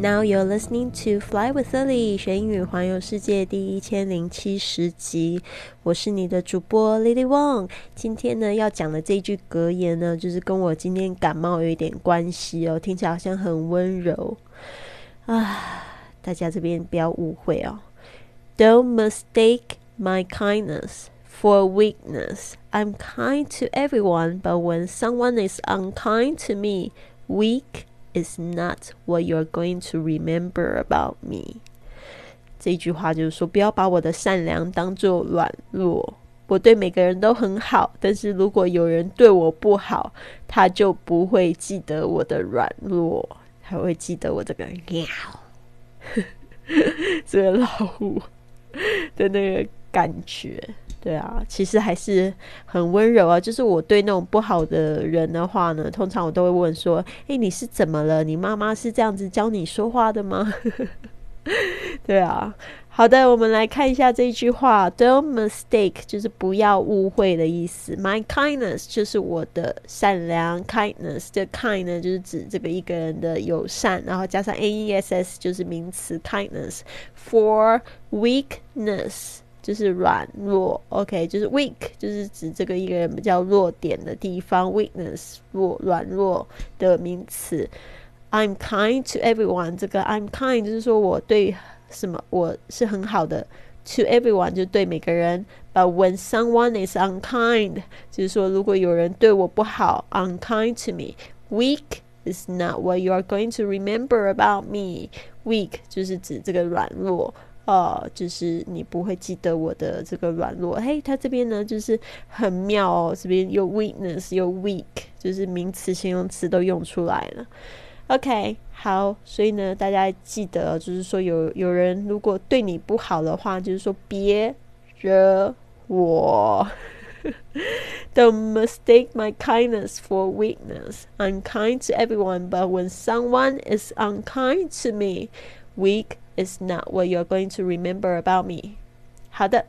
Now you're listening to Fly with Lily，学英语环游世界第一千零七十集。我是你的主播 Lily Wong。今天呢要讲的这句格言呢，就是跟我今天感冒有一点关系哦，听起来好像很温柔啊。大家这边不要误会哦。Don't mistake my kindness for weakness. I'm kind to everyone, but when someone is unkind to me, weak. Is not what you're going to remember about me。这句话就是说，不要把我的善良当做软弱。我对每个人都很好，但是如果有人对我不好，他就不会记得我的软弱，他会记得我这个喵，这个老虎 的那个感觉。对啊，其实还是很温柔啊。就是我对那种不好的人的话呢，通常我都会问说：“诶，你是怎么了？你妈妈是这样子教你说话的吗？” 对啊，好的，我们来看一下这一句话：“Don't mistake”，就是不要误会的意思。“My kindness” 就是我的善良，“kindness” 这 “kind” 呢，就是指这个一个人的友善，然后加上 “n e s s” 就是名词 “kindness”。For weakness。就是软弱，OK，就是 weak，就是指这个一个人比较弱点的地方，weakness 弱软弱的名词。I'm kind to everyone，这个 I'm kind 就是说我对什么我是很好的，to everyone 就对每个人。But when someone is unkind，就是说如果有人对我不好，unkind to me，weak is not what you are going to remember about me。weak 就是指这个软弱。 呃，就是你不会记得我的这个软弱。嘿，他这边呢，就是很妙哦，这边有 weakness，有 weak，就是名词、形容词都用出来了。OK，好，所以呢，大家记得，就是说有有人如果对你不好的话，就是说别惹我。Don't mistake my kindness for weakness. I'm kind to everyone, but when someone is unkind to me, weak. Is not what you're going to remember about me。好的。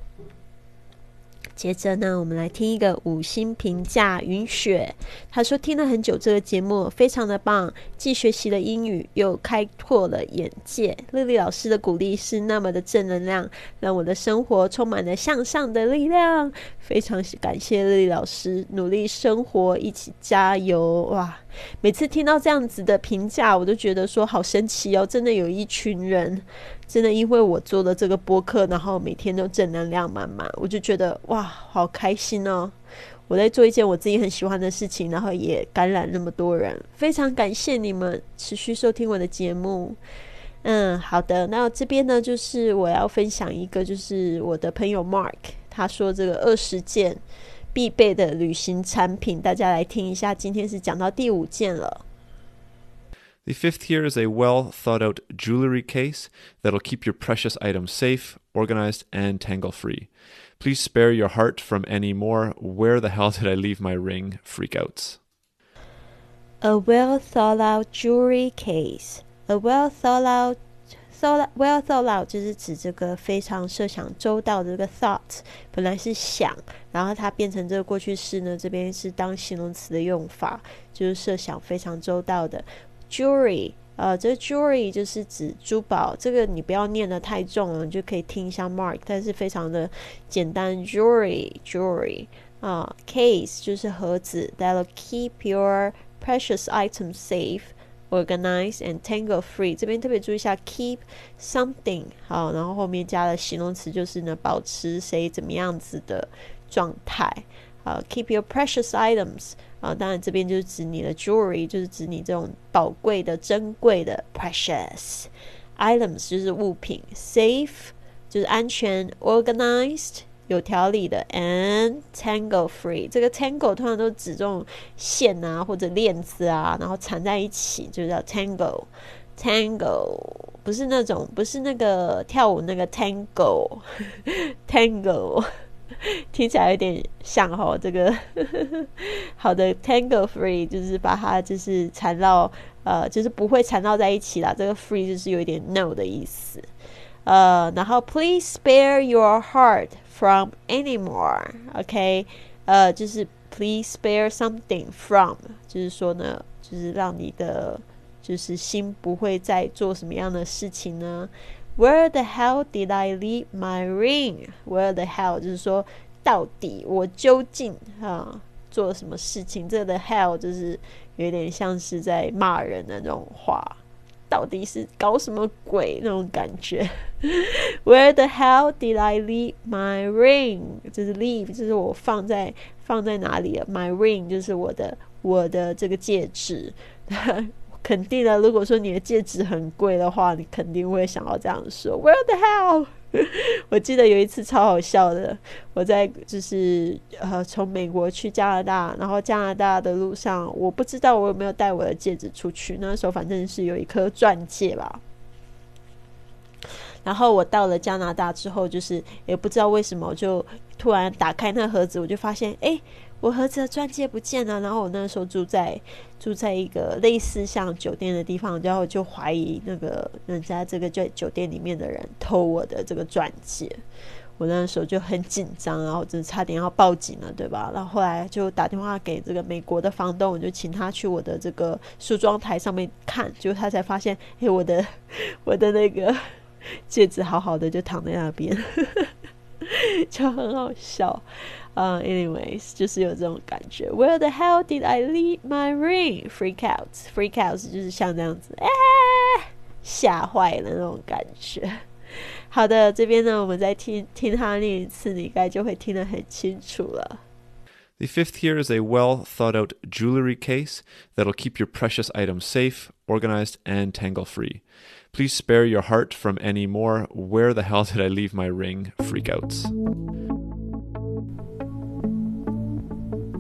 接着呢，我们来听一个五星评价。云雪他说听了很久这个节目，非常的棒，既学习了英语，又开拓了眼界。丽丽老师的鼓励是那么的正能量，让我的生活充满了向上的力量。非常感谢丽丽老师，努力生活，一起加油！哇，每次听到这样子的评价，我都觉得说好神奇哦，真的有一群人。真的，因为我做了这个播客，然后每天都正能量满满，我就觉得哇，好开心哦！我在做一件我自己很喜欢的事情，然后也感染那么多人，非常感谢你们持续收听我的节目。嗯，好的，那这边呢，就是我要分享一个，就是我的朋友 Mark 他说这个二十件必备的旅行产品，大家来听一下。今天是讲到第五件了。The fifth here is a well thought out jewelry case that'll keep your precious items safe, organized, and tangle free. Please spare your heart from any more where the hell did I leave my ring freakouts. A well thought out jewelry case. A well thought out thought well thought out 就是指这个非常设想周到的这个 thought，本来是想，然后它变成这个过去式呢，这边是当形容词的用法，就是设想非常周到的。Jewelry，呃，这 jewelry 就是指珠宝，这个你不要念的太重了，你就可以听一下 mark，但是非常的简单。Jewelry，jewelry，啊，case 就是盒子，that'll keep your precious items safe, organize and tangle free。这边特别注意一下，keep something，好，然后后面加了形容词，就是呢，保持谁怎么样子的状态。好，keep your precious items。啊，当然这边就是指你的 jewelry，就是指你这种宝贵的、珍贵的 precious items，就是物品。safe 就是安全，organized 有条理的，and tangle free。这个 tangle 通常都指这种线啊或者链子啊，然后缠在一起，就叫 tangle。tangle 不是那种，不是那个跳舞那个 tangle。tangle 听起来有点像哦。这个 好的 tangle free 就是把它就是缠绕，呃，就是不会缠绕在一起啦。这个 free 就是有一点 no 的意思。呃，然后 please spare your heart from anymore，OK，呃，就是 please spare something from，就是说呢，就是让你的。就是心不会再做什么样的事情呢？Where the hell did I leave my ring? Where the hell 就是说，到底我究竟啊做了什么事情？这个 hell 就是有点像是在骂人的那种话，到底是搞什么鬼那种感觉？Where the hell did I leave my ring? 就是 leave 就是我放在放在哪里了？My ring 就是我的我的这个戒指。肯定的，如果说你的戒指很贵的话，你肯定会想要这样说。Where the hell？我记得有一次超好笑的，我在就是呃从美国去加拿大，然后加拿大的路上，我不知道我有没有带我的戒指出去。那时候反正是有一颗钻戒吧。然后我到了加拿大之后，就是也不知道为什么，就突然打开那盒子，我就发现，哎。我盒子的钻戒不见了，然后我那时候住在住在一个类似像酒店的地方，然后就怀疑那个人家这个在酒店里面的人偷我的这个钻戒，我那时候就很紧张，然后真差点要报警了，对吧？然后后来就打电话给这个美国的房东，我就请他去我的这个梳妆台上面看，结果他才发现，哎，我的我的那个戒指好好的就躺在那边，就很好笑。呃，anyways，就是有这种感觉。Where the hell did I leave my ring? Freak out, freak out，就是像这样子，哎，吓坏了那种感觉。好的，这边呢，我们再听听他念一次，你应该就会听得很清楚了。The fifth here is a well thought out jewelry case that'll keep your precious items safe, organized, and tangle free. Please spare your heart from any more where the hell did I leave my ring freakouts.